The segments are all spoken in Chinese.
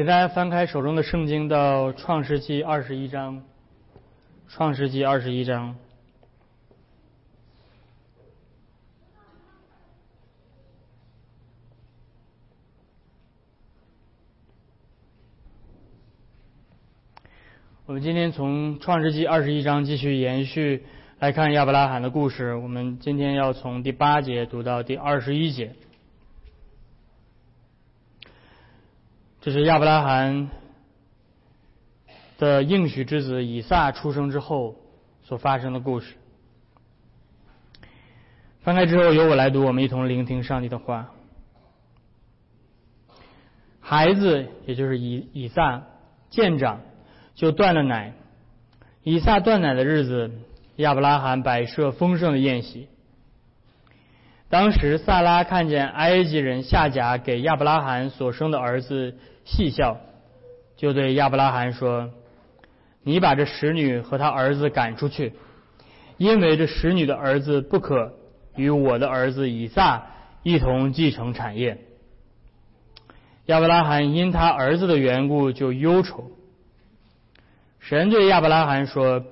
请大家翻开手中的圣经到创世纪二十一章。创世纪二十一章。我们今天从创世纪二十一章继续延续来看亚伯拉罕的故事。我们今天要从第八节读到第二十一节。这是亚伯拉罕的应许之子以撒出生之后所发生的故事。翻开之后，由我来读，我们一同聆听上帝的话。孩子，也就是以以撒见长，就断了奶。以撒断奶的日子，亚伯拉罕摆设丰盛的宴席。当时，萨拉看见埃及人夏甲给亚伯拉罕所生的儿子细笑，就对亚伯拉罕说：“你把这使女和她儿子赶出去，因为这使女的儿子不可与我的儿子以撒一同继承产业。”亚伯拉罕因他儿子的缘故就忧愁。神对亚伯拉罕说：“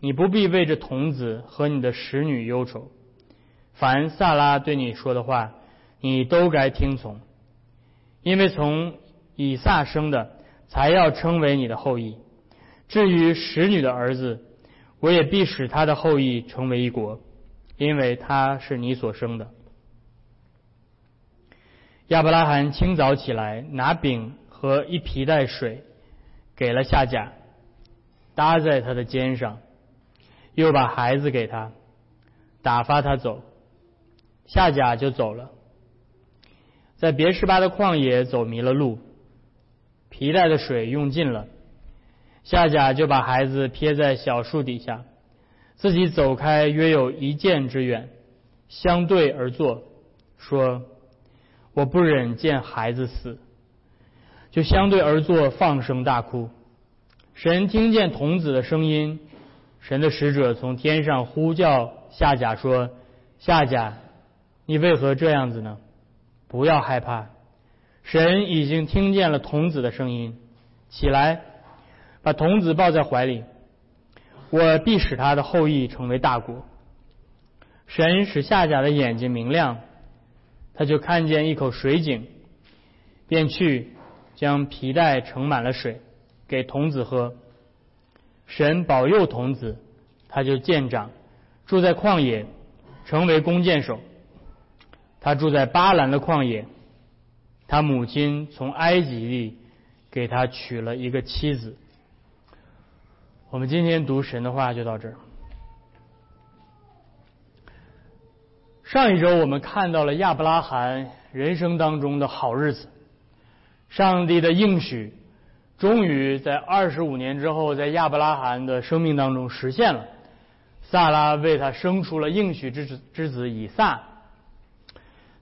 你不必为这童子和你的使女忧愁。”凡萨拉对你说的话，你都该听从，因为从以撒生的才要称为你的后裔。至于使女的儿子，我也必使他的后裔成为一国，因为他是你所生的。亚伯拉罕清早起来，拿饼和一皮带水给了夏甲，搭在他的肩上，又把孩子给他，打发他走。夏甲就走了，在别十巴的旷野走迷了路，皮带的水用尽了，夏甲就把孩子撇在小树底下，自己走开约有一箭之远，相对而坐，说：“我不忍见孩子死。”就相对而坐，放声大哭。神听见童子的声音，神的使者从天上呼叫夏甲说：“夏甲。”你为何这样子呢？不要害怕，神已经听见了童子的声音。起来，把童子抱在怀里，我必使他的后裔成为大国。神使夏甲的眼睛明亮，他就看见一口水井，便去将皮带盛满了水，给童子喝。神保佑童子，他就见长，住在旷野，成为弓箭手。他住在巴兰的旷野，他母亲从埃及地给他娶了一个妻子。我们今天读神的话就到这儿。上一周我们看到了亚伯拉罕人生当中的好日子，上帝的应许终于在二十五年之后，在亚伯拉罕的生命当中实现了。萨拉为他生出了应许之子之子以撒。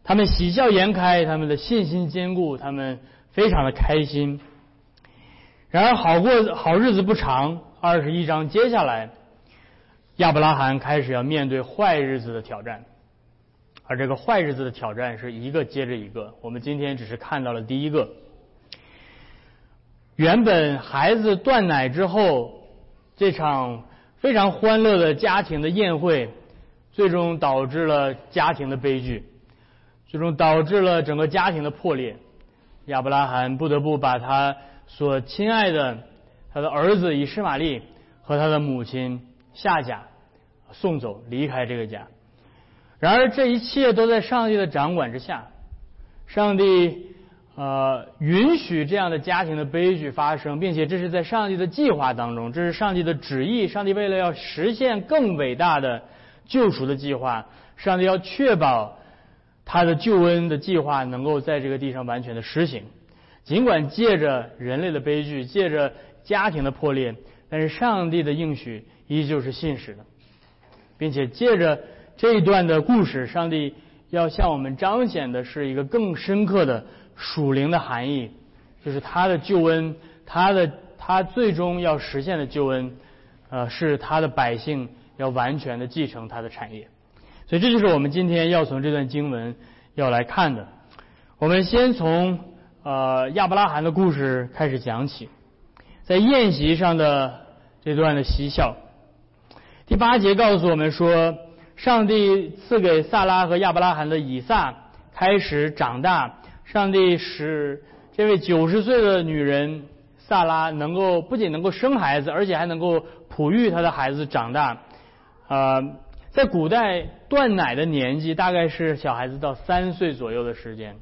他们喜笑颜开，他们的信心坚固，他们非常的开心。然而，好过好日子不长。二十一章接下来，亚伯拉罕开始要面对坏日子的挑战，而这个坏日子的挑战是一个接着一个。我们今天只是看到了第一个。原本孩子断奶之后，这场非常欢乐的家庭的宴会，最终导致了家庭的悲剧。最终导致了整个家庭的破裂，亚伯拉罕不得不把他所亲爱的他的儿子以实玛利和他的母亲夏甲送走，离开这个家。然而这一切都在上帝的掌管之下，上帝呃允许这样的家庭的悲剧发生，并且这是在上帝的计划当中，这是上帝的旨意。上帝为了要实现更伟大的救赎的计划，上帝要确保。他的救恩的计划能够在这个地上完全的实行，尽管借着人类的悲剧，借着家庭的破裂，但是上帝的应许依旧是信实的，并且借着这一段的故事，上帝要向我们彰显的是一个更深刻的属灵的含义，就是他的救恩，他的他最终要实现的救恩，呃，是他的百姓要完全的继承他的产业。所以这就是我们今天要从这段经文要来看的。我们先从呃亚伯拉罕的故事开始讲起，在宴席上的这段的嬉笑。第八节告诉我们说，上帝赐给萨拉和亚伯拉罕的以撒开始长大，上帝使这位九十岁的女人萨拉能够不仅能够生孩子，而且还能够哺育她的孩子长大。呃，在古代断奶的年纪大概是小孩子到三岁左右的时间。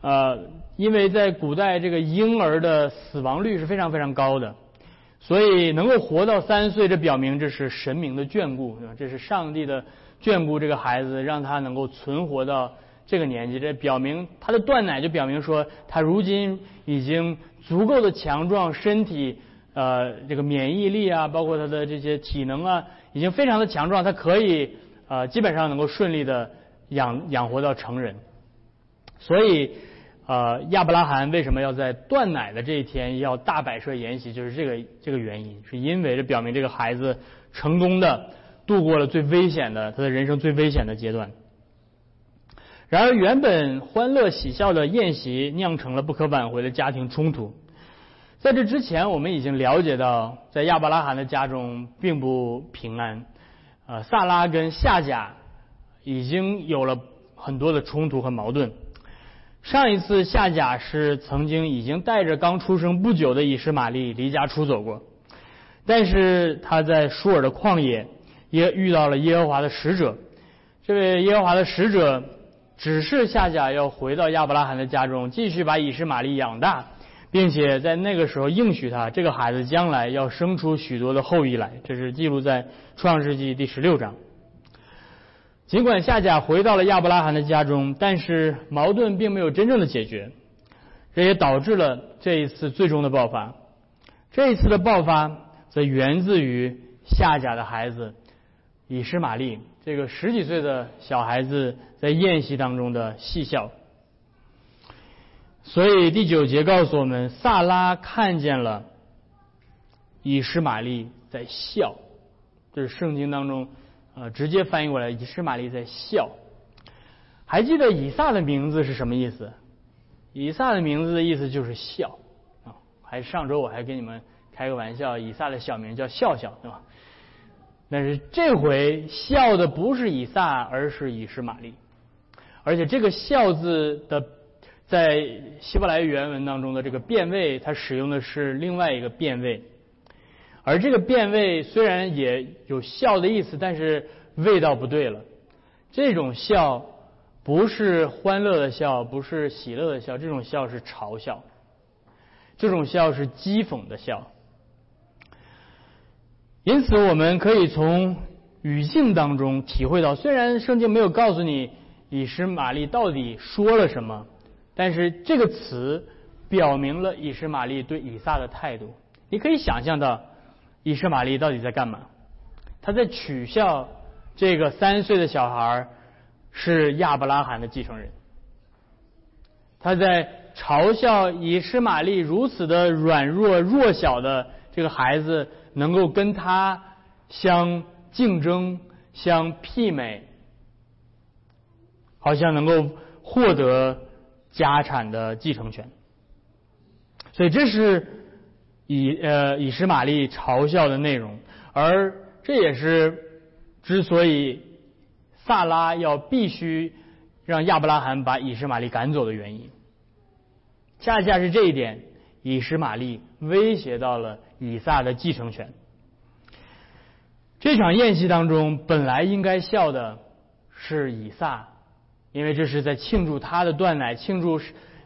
呃，因为在古代这个婴儿的死亡率是非常非常高的。所以能够活到三岁，这表明这是神明的眷顾，对吧？这是上帝的眷顾，这个孩子让他能够存活到这个年纪，这表明他的断奶就表明说他如今已经足够的强壮，身体呃这个免疫力啊，包括他的这些体能啊，已经非常的强壮，他可以呃基本上能够顺利的养养活到成人，所以。呃，亚伯拉罕为什么要在断奶的这一天要大摆设筵席？就是这个这个原因，是因为这表明这个孩子成功的度过了最危险的他的人生最危险的阶段。然而，原本欢乐喜笑的宴席酿成了不可挽回的家庭冲突。在这之前，我们已经了解到，在亚伯拉罕的家中并不平安。呃，萨拉跟夏甲已经有了很多的冲突和矛盾。上一次夏甲是曾经已经带着刚出生不久的以实玛利离家出走过，但是他在舒尔的旷野也遇到了耶和华的使者。这位耶和华的使者指示夏甲要回到亚伯拉罕的家中，继续把以实玛利养大，并且在那个时候应许他，这个孩子将来要生出许多的后裔来。这是记录在创世纪第十六章。尽管夏甲回到了亚伯拉罕的家中，但是矛盾并没有真正的解决，这也导致了这一次最终的爆发。这一次的爆发则源自于夏甲的孩子以实玛利这个十几岁的小孩子在宴席当中的戏笑。所以第九节告诉我们，萨拉看见了以实玛利在笑，这是圣经当中。呃，直接翻译过来，以实玛利在笑。还记得以撒的名字是什么意思？以撒的名字的意思就是笑啊。还上周我还跟你们开个玩笑，以撒的小名叫笑笑，对吧？但是这回笑的不是以撒，而是以实玛利。而且这个笑字的在希伯来原文当中的这个变位，它使用的是另外一个变位。而这个变味虽然也有笑的意思，但是味道不对了。这种笑不是欢乐的笑，不是喜乐的笑，这种笑是嘲笑，这种笑是讥讽的笑。因此，我们可以从语境当中体会到，虽然圣经没有告诉你以实玛利到底说了什么，但是这个词表明了以实玛利对以撒的态度。你可以想象到。以实玛利到底在干嘛？他在取笑这个三岁的小孩是亚伯拉罕的继承人。他在嘲笑以实玛利如此的软弱弱小的这个孩子能够跟他相竞争、相媲美，好像能够获得家产的继承权。所以这是。以呃以实玛利嘲笑的内容，而这也是之所以萨拉要必须让亚伯拉罕把以实玛利赶走的原因。恰恰是这一点，以实玛利威胁到了以撒的继承权。这场宴席当中，本来应该笑的是以撒，因为这是在庆祝他的断奶，庆祝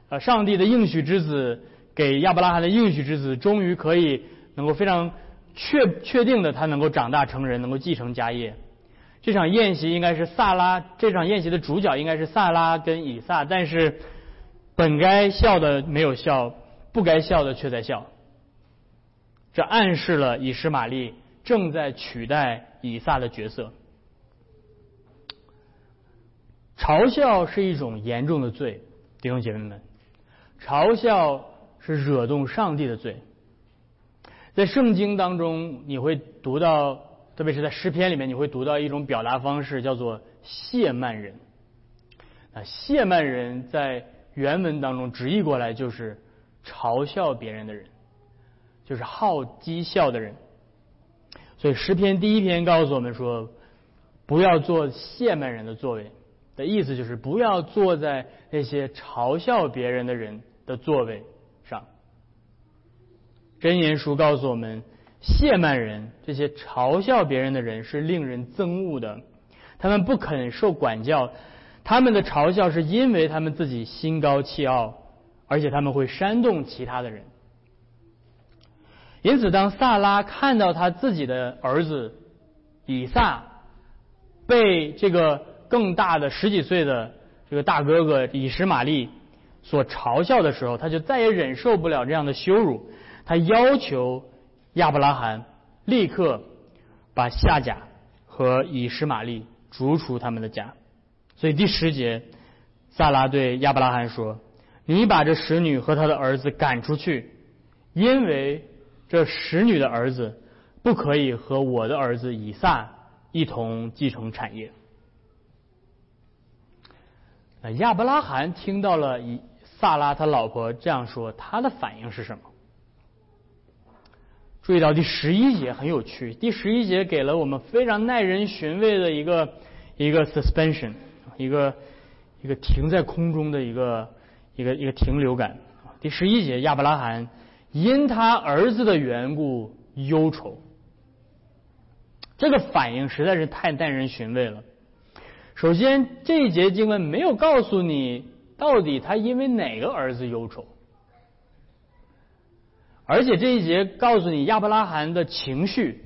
呃上帝的应许之子。给亚伯拉罕的应许之子，终于可以能够非常确确定的，他能够长大成人，能够继承家业。这场宴席应该是萨拉，这场宴席的主角应该是萨拉跟以撒，但是本该笑的没有笑，不该笑的却在笑。这暗示了以实玛利正在取代以撒的角色。嘲笑是一种严重的罪，弟兄姐妹们，嘲笑。是惹动上帝的罪，在圣经当中你会读到，特别是在诗篇里面，你会读到一种表达方式，叫做亵慢人。啊，亵慢人在原文当中直译过来就是嘲笑别人的人，就是好讥笑的人。所以诗篇第一篇告诉我们说，不要做亵慢人的座位，的意思就是不要坐在那些嘲笑别人的人的座位上。箴言书告诉我们，谢曼人这些嘲笑别人的人是令人憎恶的，他们不肯受管教，他们的嘲笑是因为他们自己心高气傲，而且他们会煽动其他的人。因此，当萨拉看到他自己的儿子以撒被这个更大的十几岁的这个大哥哥以实玛利所嘲笑的时候，他就再也忍受不了这样的羞辱。他要求亚伯拉罕立刻把夏甲和以实玛利逐出他们的家。所以第十节，萨拉对亚伯拉罕说：“你把这使女和他的儿子赶出去，因为。”这使女的儿子不可以和我的儿子以撒一同继承产业。亚伯拉罕听到了以萨拉他老婆这样说，他的反应是什么？注意到第十一节很有趣，第十一节给了我们非常耐人寻味的一个一个 suspension，一个一个停在空中的一个一个一个停留感。第十一节亚伯拉罕。因他儿子的缘故忧愁，这个反应实在是太耐人寻味了。首先，这一节经文没有告诉你到底他因为哪个儿子忧愁，而且这一节告诉你亚伯拉罕的情绪，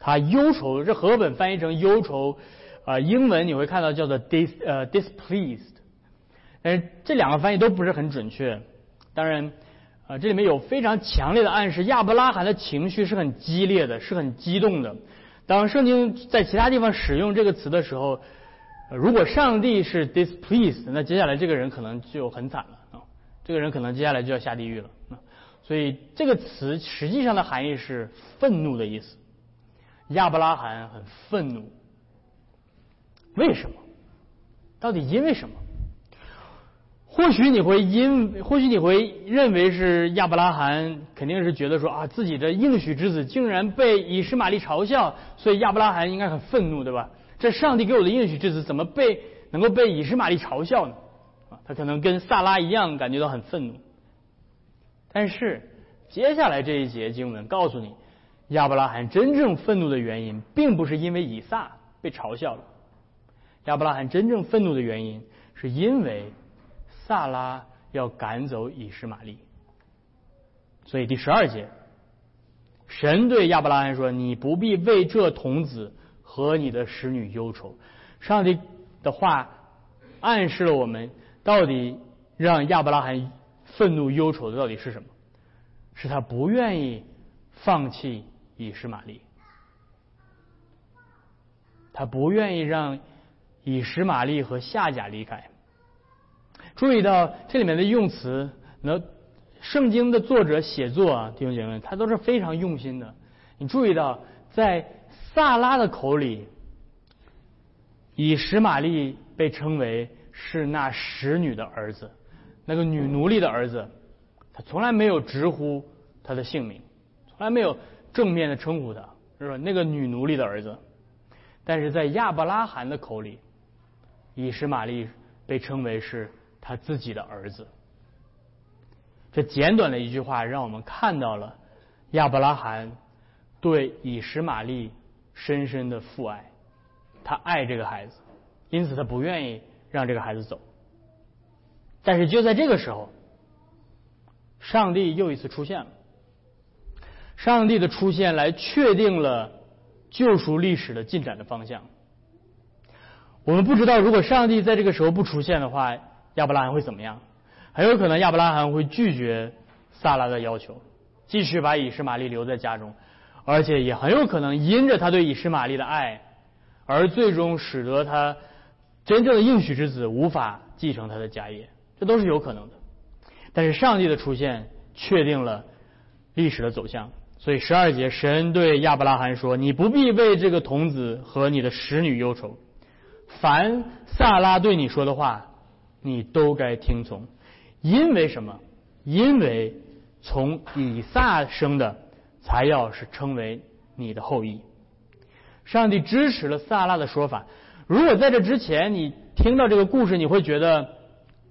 他忧愁。这和本翻译成忧愁，啊，英文你会看到叫做 dis 呃 displeased，但是这两个翻译都不是很准确。当然。啊，这里面有非常强烈的暗示，亚伯拉罕的情绪是很激烈的，是很激动的。当圣经在其他地方使用这个词的时候，如果上帝是 displeased，那接下来这个人可能就很惨了啊，这个人可能接下来就要下地狱了啊。所以这个词实际上的含义是愤怒的意思。亚伯拉罕很愤怒，为什么？到底因为什么？或许你会因，或许你会认为是亚伯拉罕肯定是觉得说啊，自己的应许之子竟然被以实玛利嘲笑，所以亚伯拉罕应该很愤怒，对吧？这上帝给我的应许之子怎么被能够被以实玛利嘲笑呢？啊，他可能跟萨拉一样感觉到很愤怒。但是接下来这一节经文告诉你，亚伯拉罕真正愤怒的原因，并不是因为以撒被嘲笑了，亚伯拉罕真正愤怒的原因是因为。萨拉要赶走以实玛利，所以第十二节，神对亚伯拉罕说：“你不必为这童子和你的使女忧愁。”上帝的话暗示了我们，到底让亚伯拉罕愤怒忧愁的到底是什么？是他不愿意放弃以实玛利，他不愿意让以实玛利和夏甲离开。注意到这里面的用词，那圣经的作者写作啊，弟兄姐妹，他都是非常用心的。你注意到，在萨拉的口里，以实玛利被称为是那使女的儿子，那个女奴隶的儿子，他从来没有直呼他的姓名，从来没有正面的称呼他，是吧？那个女奴隶的儿子，但是在亚伯拉罕的口里，以实玛利被称为是。他自己的儿子，这简短的一句话，让我们看到了亚伯拉罕对以实玛利深深的父爱。他爱这个孩子，因此他不愿意让这个孩子走。但是就在这个时候，上帝又一次出现了。上帝的出现来确定了救赎历史的进展的方向。我们不知道，如果上帝在这个时候不出现的话。亚伯拉罕会怎么样？很有可能亚伯拉罕会拒绝萨拉的要求，继续把以实玛利留在家中，而且也很有可能因着他对以实玛利的爱，而最终使得他真正的应许之子无法继承他的家业，这都是有可能的。但是上帝的出现确定了历史的走向，所以十二节神对亚伯拉罕说：“你不必为这个童子和你的使女忧愁，凡萨拉对你说的话。”你都该听从，因为什么？因为从以撒生的才要是称为你的后裔。上帝支持了萨拉的说法。如果在这之前你听到这个故事，你会觉得，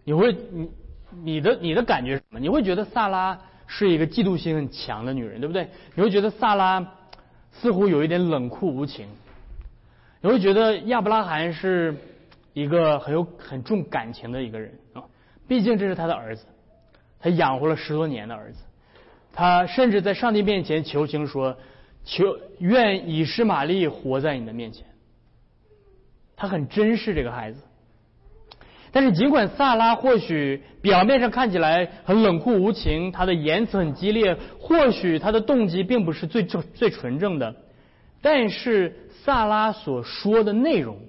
你会你你的你的感觉是什么？你会觉得萨拉是一个嫉妒心很强的女人，对不对？你会觉得萨拉似乎有一点冷酷无情。你会觉得亚伯拉罕是一个很有很重感情的一个人啊，毕竟这是他的儿子，他养活了十多年的儿子，他甚至在上帝面前求情说：“求愿以实玛利活在你的面前。”他很珍视这个孩子，但是尽管萨拉或许表面上看起来很冷酷无情，他的言辞很激烈，或许他的动机并不是最正最纯正的，但是。萨拉所说的内容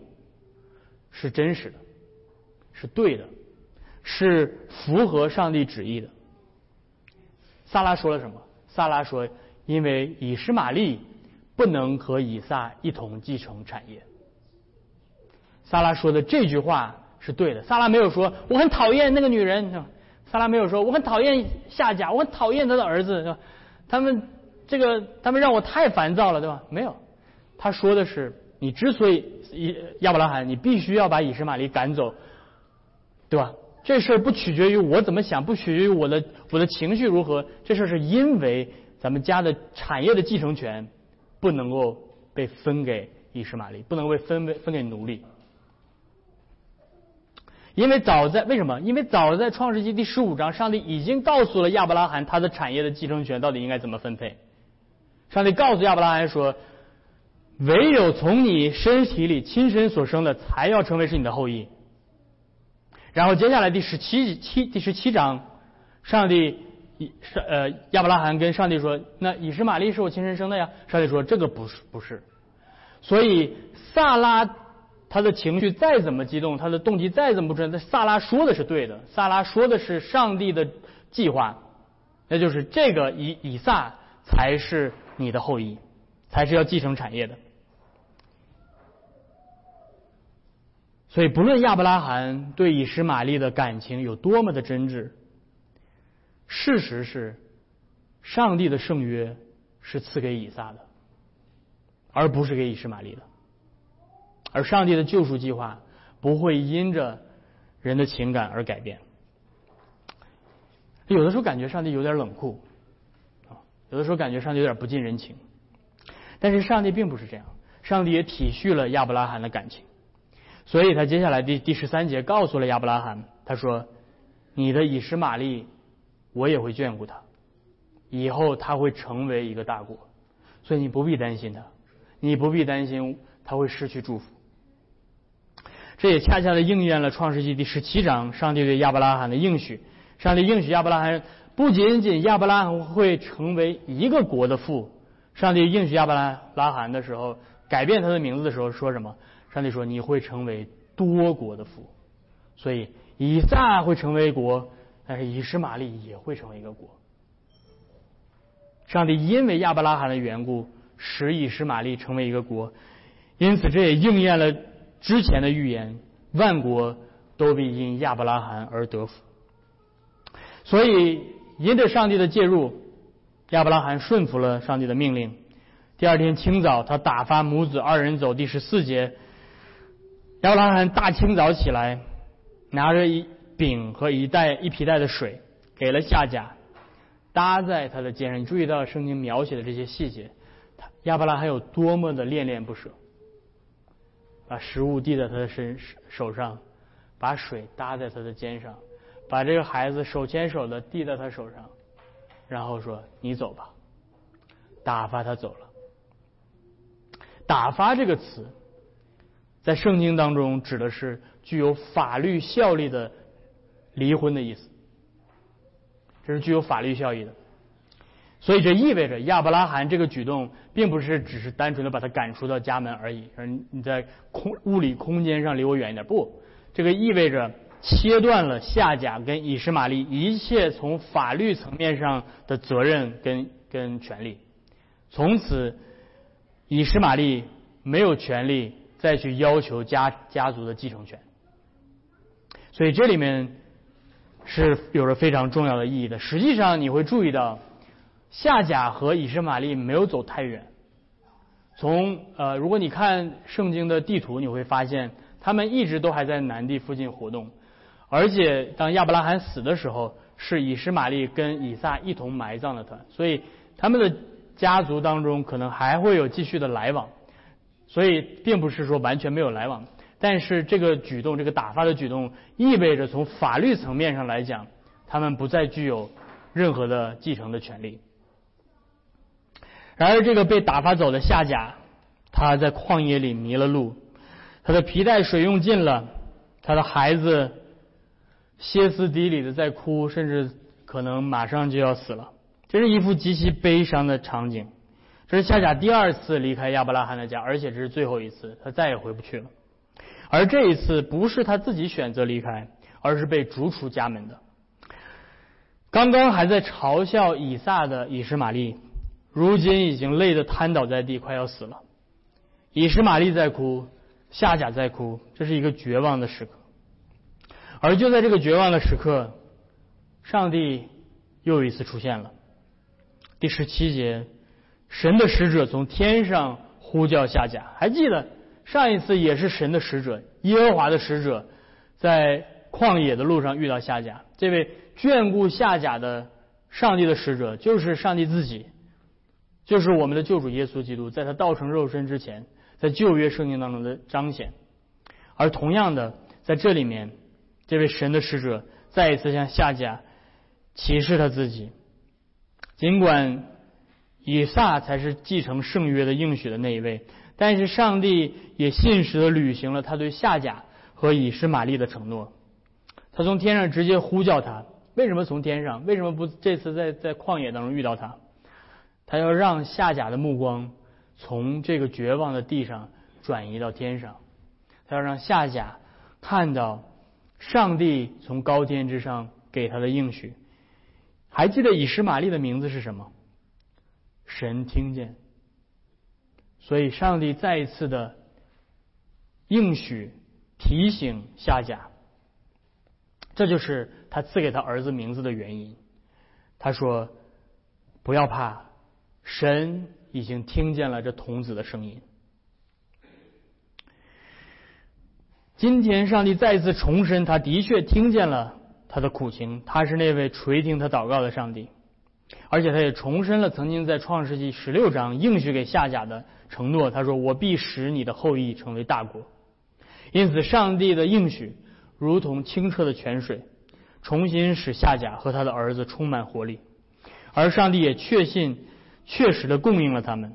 是真实的，是对的，是符合上帝旨意的。萨拉说了什么？萨拉说：“因为以实玛利不能和以撒一同继承产业。”萨拉说的这句话是对的。萨拉没有说我很讨厌那个女人，萨拉没有说我很讨厌夏甲，我很讨厌他的儿子，他们这个他们让我太烦躁了，对吧？没有。他说的是，你之所以以亚伯拉罕，你必须要把以实玛利赶走，对吧？这事儿不取决于我怎么想，不取决于我的我的情绪如何，这事儿是因为咱们家的产业的继承权不能够被分给以实玛利，不能被分为分给奴隶。因为早在为什么？因为早在创世纪第十五章，上帝已经告诉了亚伯拉罕他的产业的继承权到底应该怎么分配。上帝告诉亚伯拉罕说。唯有从你身体里亲身所生的，才要成为是你的后裔。然后接下来第十七七第十七章，上帝以上呃亚伯拉罕跟上帝说：“那以实玛利是我亲身生的呀。”上帝说：“这个不是不是。”所以萨拉他的情绪再怎么激动，他的动机再怎么不纯，那萨拉说的是对的。萨拉说的是上帝的计划，那就是这个以以撒才是你的后裔，才是要继承产业的。所以，不论亚伯拉罕对以实玛利的感情有多么的真挚，事实是，上帝的圣约是赐给以撒的，而不是给以实玛利的。而上帝的救赎计划不会因着人的情感而改变。有的时候感觉上帝有点冷酷，啊，有的时候感觉上帝有点不近人情，但是上帝并不是这样，上帝也体恤了亚伯拉罕的感情。所以他接下来第第十三节告诉了亚伯拉罕，他说：“你的以实玛利，我也会眷顾他，以后他会成为一个大国，所以你不必担心他，你不必担心他会失去祝福。”这也恰恰的应验了创世纪第十七章上帝对亚伯拉罕的应许。上帝应许亚伯拉罕，不仅仅亚伯拉罕会成为一个国的父，上帝应许亚伯拉拉罕的时候，改变他的名字的时候说什么？上帝说：“你会成为多国的父，所以以撒会成为国，但是以实玛利也会成为一个国。上帝因为亚伯拉罕的缘故，使以实玛利成为一个国，因此这也应验了之前的预言：万国都必因亚伯拉罕而得福。所以，因着上帝的介入，亚伯拉罕顺服了上帝的命令。第二天清早，他打发母子二人走。第十四节。”亚伯拉罕大清早起来，拿着一饼和一袋一皮袋的水，给了夏甲，搭在他的肩上。你注意到圣经描写的这些细节，亚伯拉罕有多么的恋恋不舍，把食物递在他的身手上，把水搭在他的肩上，把这个孩子手牵手的递在他手上，然后说：“你走吧。”打发他走了。打发这个词。在圣经当中，指的是具有法律效力的离婚的意思，这是具有法律效益的。所以这意味着亚伯拉罕这个举动，并不是只是单纯的把他赶出到家门而已，而你在空物理空间上离我远一点。不，这个意味着切断了夏甲跟以实玛利一切从法律层面上的责任跟跟权利，从此以实玛利没有权利。再去要求家家族的继承权，所以这里面是有着非常重要的意义的。实际上，你会注意到夏甲和以实玛利没有走太远。从呃，如果你看圣经的地图，你会发现他们一直都还在南地附近活动。而且，当亚伯拉罕死的时候，是以实玛利跟以撒一同埋葬了他，所以他们的家族当中可能还会有继续的来往。所以，并不是说完全没有来往。但是这个举动，这个打发的举动，意味着从法律层面上来讲，他们不再具有任何的继承的权利。然而，这个被打发走的夏甲，他在旷野里迷了路，他的皮带水用尽了，他的孩子歇斯底里的在哭，甚至可能马上就要死了。这是一幅极其悲伤的场景。这是夏甲第二次离开亚伯拉罕的家，而且这是最后一次，他再也回不去了。而这一次不是他自己选择离开，而是被逐出家门的。刚刚还在嘲笑以撒的以实玛利，如今已经累得瘫倒在地，快要死了。以实玛利在哭，夏甲在哭，这是一个绝望的时刻。而就在这个绝望的时刻，上帝又一次出现了。第十七节，神的使者从天上呼叫夏甲，还记得？上一次也是神的使者，耶和华的使者，在旷野的路上遇到夏甲。这位眷顾夏甲的上帝的使者，就是上帝自己，就是我们的救主耶稣基督，在他道成肉身之前，在旧约圣经当中的彰显。而同样的，在这里面，这位神的使者再一次向夏甲启示他自己。尽管以撒才是继承圣约的应许的那一位。但是上帝也信实的履行了他对夏甲和以实玛利的承诺，他从天上直接呼叫他。为什么从天上？为什么不这次在在旷野当中遇到他？他要让夏甲的目光从这个绝望的地上转移到天上，他要让夏甲看到上帝从高天之上给他的应许。还记得以实玛利的名字是什么？神听见。所以，上帝再一次的应许提醒夏甲，这就是他赐给他儿子名字的原因。他说：“不要怕，神已经听见了这童子的声音。”今天，上帝再次重申，他的确听见了他的苦情，他是那位垂听他祷告的上帝。而且他也重申了曾经在创世纪十六章应许给夏甲的承诺。他说：“我必使你的后裔成为大国。”因此，上帝的应许如同清澈的泉水，重新使夏甲和他的儿子充满活力。而上帝也确信、确实的供应了他们。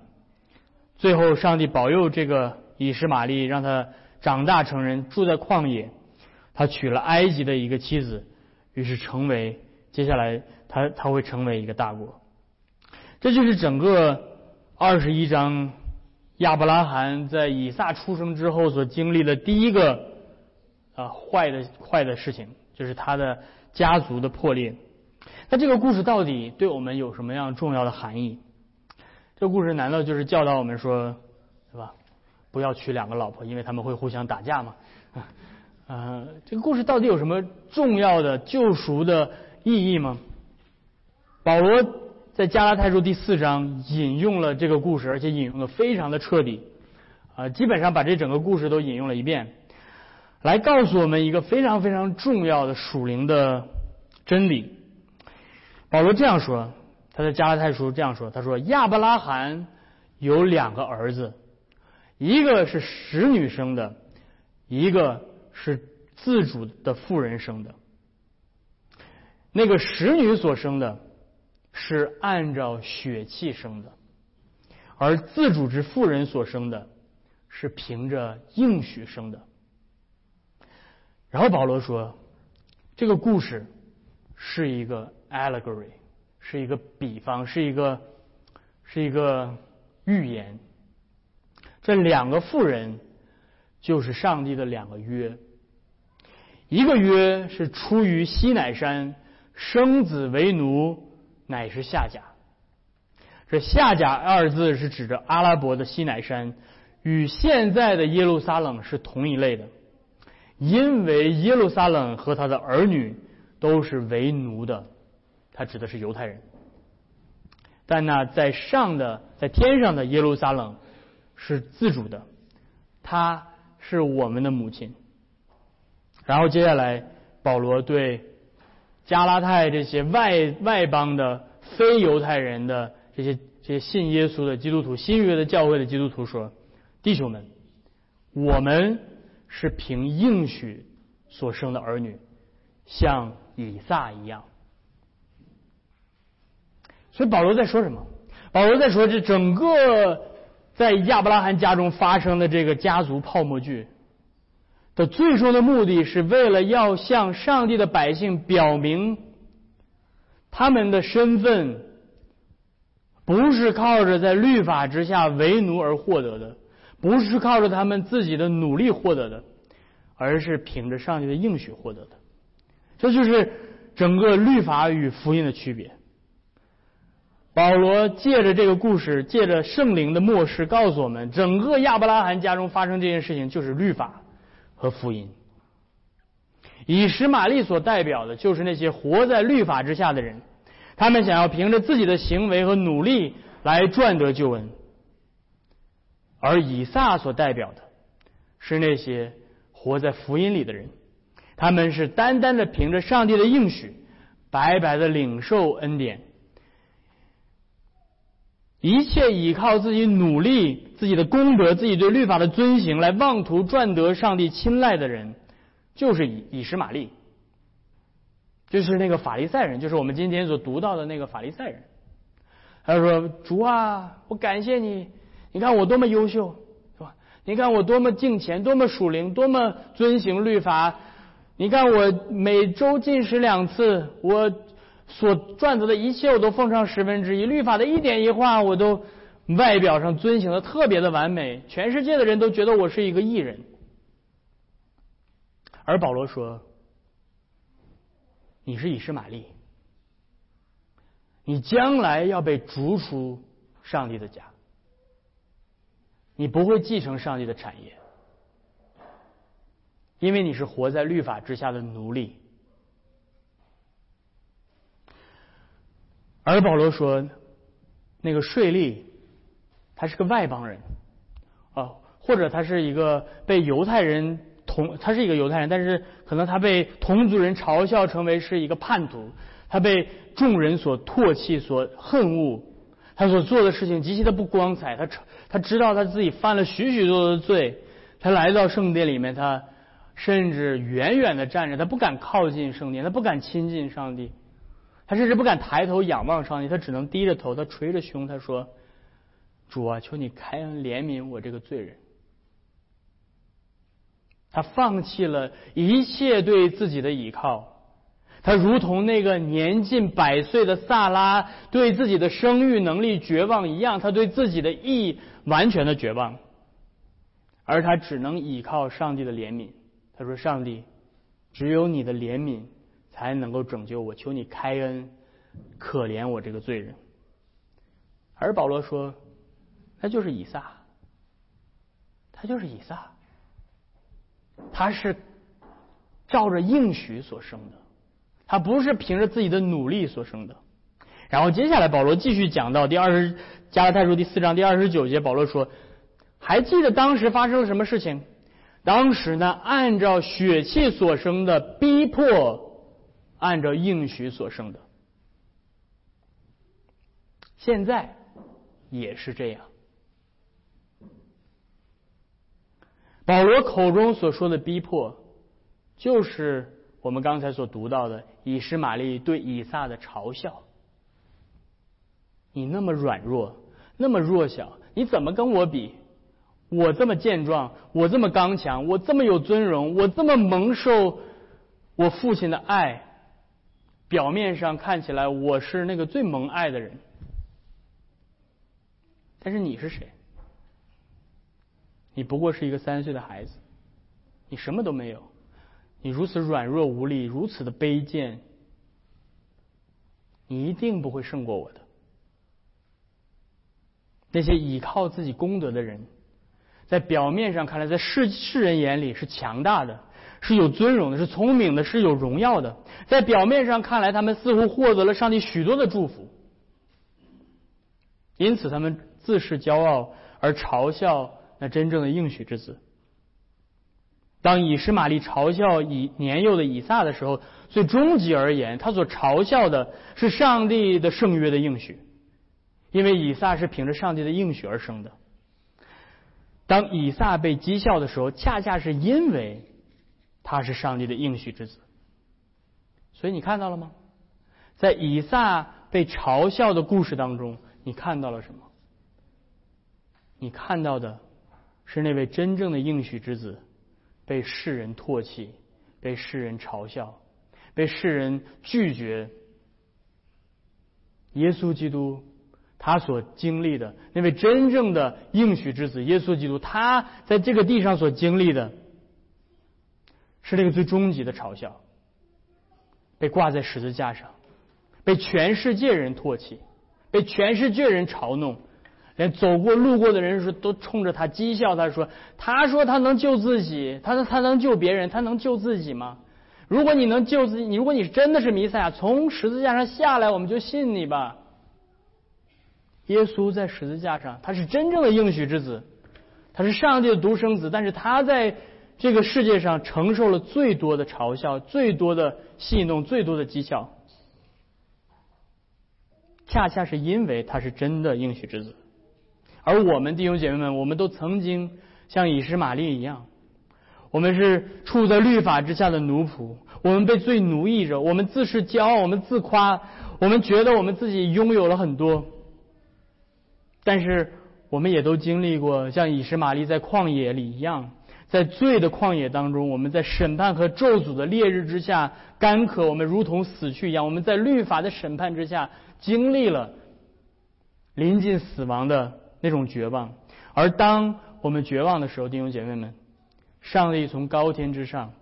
最后，上帝保佑这个以实玛利，让他长大成人，住在旷野。他娶了埃及的一个妻子，于是成为接下来。他他会成为一个大国，这就是整个二十一章亚伯拉罕在以撒出生之后所经历的第一个啊坏的坏的事情，就是他的家族的破裂。那这个故事到底对我们有什么样重要的含义？这故事难道就是教导我们说，是吧？不要娶两个老婆，因为他们会互相打架吗？啊，这个故事到底有什么重要的救赎的意义吗？保罗在加拉太书第四章引用了这个故事，而且引用的非常的彻底，啊，基本上把这整个故事都引用了一遍，来告诉我们一个非常非常重要的属灵的真理。保罗这样说，他在加拉太书这样说，他说亚伯拉罕有两个儿子，一个是使女生的，一个是自主的妇人生的，那个使女所生的。是按照血气生的，而自主之妇人所生的，是凭着应许生的。然后保罗说，这个故事是一个 allegory，是一个比方，是一个是一个预言。这两个妇人就是上帝的两个约，一个约是出于西乃山，生子为奴。乃是夏甲，这夏甲二字是指着阿拉伯的西乃山，与现在的耶路撒冷是同一类的，因为耶路撒冷和他的儿女都是为奴的，他指的是犹太人。但那在上的，在天上的耶路撒冷是自主的，他是我们的母亲。然后接下来，保罗对加拉太这些外外邦的非犹太人的这些这些信耶稣的基督徒、新约的教会的基督徒说：“弟兄们，我们是凭应许所生的儿女，像以撒一样。”所以保罗在说什么？保罗在说这整个在亚伯拉罕家中发生的这个家族泡沫剧的最终的目的是为了要向上帝的百姓表明他们的身份不是靠着在律法之下为奴而获得的，不是靠着他们自己的努力获得的，而是凭着上帝的应许获得的。这就是整个律法与福音的区别。保罗借着这个故事，借着圣灵的漠视，告诉我们，整个亚伯拉罕家中发生这件事情，就是律法和福音。以实玛利所代表的，就是那些活在律法之下的人，他们想要凭着自己的行为和努力来赚得救恩；而以撒所代表的，是那些活在福音里的人，他们是单单的凭着上帝的应许，白白的领受恩典。一切依靠自己努力、自己的功德、自己对律法的遵行来妄图赚得上帝青睐的人，就是以以实玛利，就是那个法利赛人，就是我们今天所读到的那个法利赛人。他说：“主啊，我感谢你，你看我多么优秀，是吧？你看我多么敬虔，多么属灵，多么遵行律法。你看我每周进食两次，我。”所赚得的一切，我都奉上十分之一。律法的一点一画，我都外表上遵行的特别的完美。全世界的人都觉得我是一个艺人。而保罗说：“你是以实玛利，你将来要被逐出上帝的家，你不会继承上帝的产业，因为你是活在律法之下的奴隶。”而保罗说，那个税吏，他是个外邦人，啊，或者他是一个被犹太人同，他是一个犹太人，但是可能他被同族人嘲笑成为是一个叛徒，他被众人所唾弃、所恨恶，他所做的事情极其的不光彩，他他知道他自己犯了许许多多的罪，他来到圣殿里面，他甚至远远的站着，他不敢靠近圣殿，他不敢亲近上帝。他甚至不敢抬头仰望上帝，他只能低着头，他捶着胸，他说：“主啊，求你开恩怜悯我这个罪人。”他放弃了一切对自己的依靠，他如同那个年近百岁的萨拉对自己的生育能力绝望一样，他对自己的意完全的绝望，而他只能依靠上帝的怜悯。他说：“上帝，只有你的怜悯。”才能够拯救我，求你开恩，可怜我这个罪人。而保罗说，他就是以撒，他就是以撒，他是照着应许所生的，他不是凭着自己的努力所生的。然后接下来保罗继续讲到第二十加拉太书第四章第二十九节，保罗说，还记得当时发生了什么事情？当时呢，按照血气所生的逼迫。按照应许所生的，现在也是这样。保罗口中所说的逼迫，就是我们刚才所读到的以实玛利对以撒的嘲笑。你那么软弱，那么弱小，你怎么跟我比？我这么健壮，我这么刚强，我这么有尊荣，我这么蒙受我父亲的爱。表面上看起来我是那个最蒙爱的人，但是你是谁？你不过是一个三岁的孩子，你什么都没有，你如此软弱无力，如此的卑贱，你一定不会胜过我的。那些倚靠自己功德的人，在表面上看来，在世世人眼里是强大的，是有尊荣的，是聪明的，是有荣耀的。在表面上看来，他们似乎获得了上帝许多的祝福，因此他们自恃骄傲而嘲笑那真正的应许之子。当以实玛利嘲笑以年幼的以撒的时候，最终极而言，他所嘲笑的是上帝的圣约的应许，因为以撒是凭着上帝的应许而生的。当以撒被讥笑的时候，恰恰是因为他是上帝的应许之子。所以你看到了吗？在以撒被嘲笑的故事当中，你看到了什么？你看到的是那位真正的应许之子。被世人唾弃，被世人嘲笑，被世人拒绝。耶稣基督他所经历的那位真正的应许之子，耶稣基督他在这个地上所经历的，是那个最终极的嘲笑，被挂在十字架上，被全世界人唾弃，被全世界人嘲弄。连走过路过的人说都冲着他讥笑，他说：“他说他能救自己，他说他能救别人，他能救自己吗？如果你能救自己，你如果你真的是弥赛亚，从十字架上下来，我们就信你吧。”耶稣在十字架上，他是真正的应许之子，他是上帝的独生子，但是他在这个世界上承受了最多的嘲笑，最多的戏弄，最多的讥笑，恰恰是因为他是真的应许之子。而我们弟兄姐妹们，我们都曾经像以实玛利一样，我们是处在律法之下的奴仆，我们被罪奴役着，我们自恃骄傲，我们自夸，我们觉得我们自己拥有了很多。但是，我们也都经历过像以实玛利在旷野里一样，在罪的旷野当中，我们在审判和咒诅的烈日之下干渴，我们如同死去一样。我们在律法的审判之下，经历了临近死亡的。那种绝望，而当我们绝望的时候，弟兄姐妹们，上帝从高天之上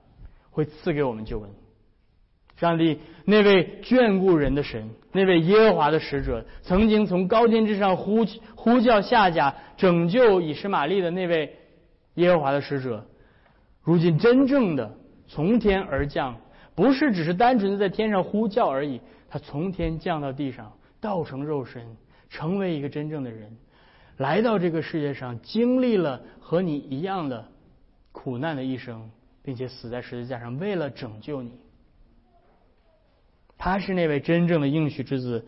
会赐给我们救恩。上帝那位眷顾人的神，那位耶和华的使者，曾经从高天之上呼呼叫下甲拯救以实玛利的那位耶和华的使者，如今真正的从天而降，不是只是单纯的在天上呼叫而已，他从天降到地上，道成肉身，成为一个真正的人。来到这个世界上，经历了和你一样的苦难的一生，并且死在十字架上，为了拯救你。他是那位真正的应许之子，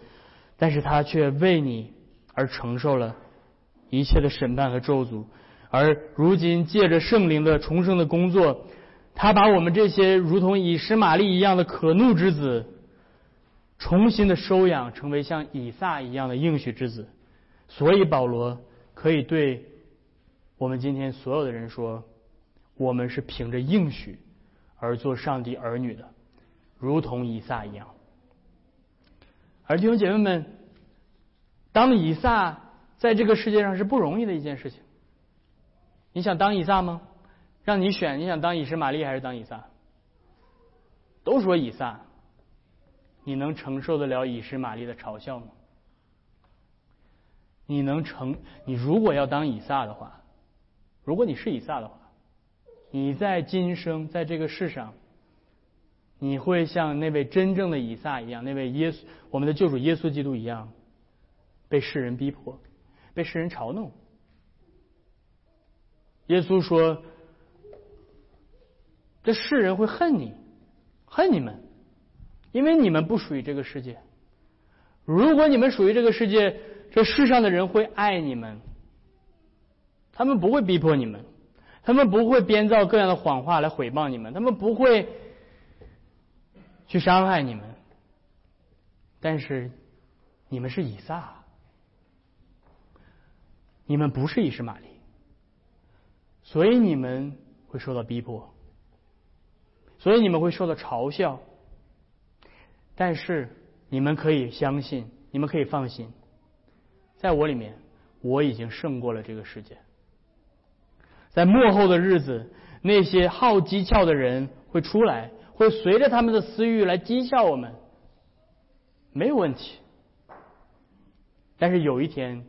但是他却为你而承受了一切的审判和咒诅。而如今借着圣灵的重生的工作，他把我们这些如同以实玛利一样的可怒之子，重新的收养，成为像以撒一样的应许之子。所以保罗可以对我们今天所有的人说：我们是凭着应许而做上帝儿女的，如同以撒一样。而弟兄姐妹们，当以撒在这个世界上是不容易的一件事情。你想当以撒吗？让你选，你想当以实玛利还是当以撒？都说以撒，你能承受得了以实玛利的嘲笑吗？你能成？你如果要当以撒的话，如果你是以撒的话，你在今生在这个世上，你会像那位真正的以撒一样，那位耶稣，我们的救主耶稣基督一样，被世人逼迫，被世人嘲弄。耶稣说：“这世人会恨你，恨你们，因为你们不属于这个世界。如果你们属于这个世界。”这世上的人会爱你们，他们不会逼迫你们，他们不会编造各样的谎话来毁谤你们，他们不会去伤害你们。但是你们是以撒，你们不是以实玛利，所以你们会受到逼迫，所以你们会受到嘲笑。但是你们可以相信，你们可以放心。在我里面，我已经胜过了这个世界。在幕后的日子，那些好讥诮的人会出来，会随着他们的私欲来讥笑我们，没有问题。但是有一天，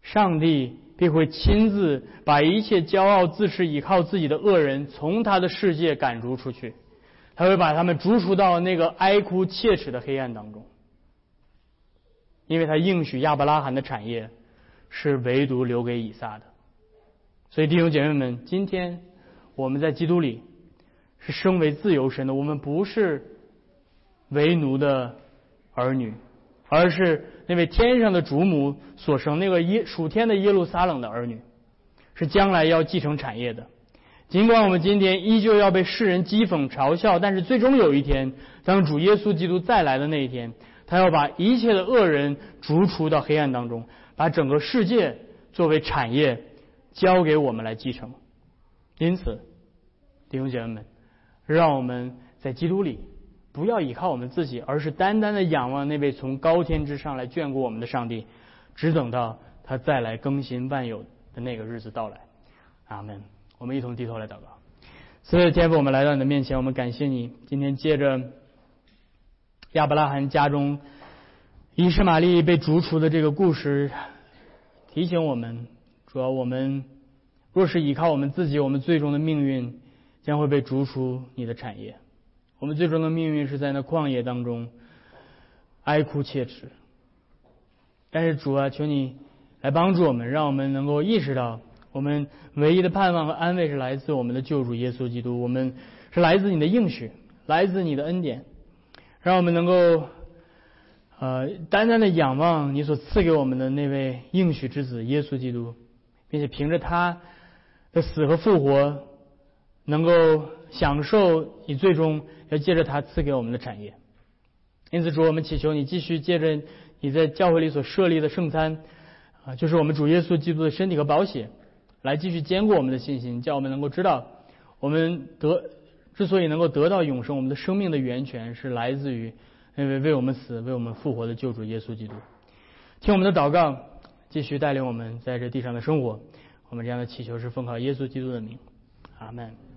上帝必会亲自把一切骄傲自恃、依靠自己的恶人从他的世界赶逐出去，他会把他们逐出到那个哀哭切齿的黑暗当中，因为他应许亚伯拉罕的产业是唯独留给以撒的。所以弟兄姐妹们，今天我们在基督里是生为自由神的，我们不是为奴的儿女。而是那位天上的主母所生那个耶属天的耶路撒冷的儿女，是将来要继承产业的。尽管我们今天依旧要被世人讥讽嘲笑，但是最终有一天，当主耶稣基督再来的那一天，他要把一切的恶人逐出到黑暗当中，把整个世界作为产业交给我们来继承。因此，弟兄姐妹们，让我们在基督里。不要依靠我们自己，而是单单的仰望那位从高天之上来眷顾我们的上帝，只等到他再来更新万有的那个日子到来。阿门。我们一同低头来祷告。所以，天父，我们来到你的面前，我们感谢你。今天借着亚伯拉罕家中伊什玛利被逐出的这个故事，提醒我们：主要我们若是依靠我们自己，我们最终的命运将会被逐出你的产业。我们最终的命运是在那旷野当中哀哭切齿，但是主啊，求你来帮助我们，让我们能够意识到，我们唯一的盼望和安慰是来自我们的救主耶稣基督，我们是来自你的应许，来自你的恩典，让我们能够呃单单的仰望你所赐给我们的那位应许之子耶稣基督，并且凭着他的死和复活，能够享受你最终。要借着他赐给我们的产业，因此主，我们祈求你继续借着你在教会里所设立的圣餐，啊，就是我们主耶稣基督的身体和宝血，来继续坚固我们的信心，叫我们能够知道，我们得之所以能够得到永生，我们的生命的源泉是来自于那位为我们死、为我们复活的救主耶稣基督。听我们的祷告，继续带领我们在这地上的生活。我们这样的祈求是奉靠耶稣基督的名，阿门。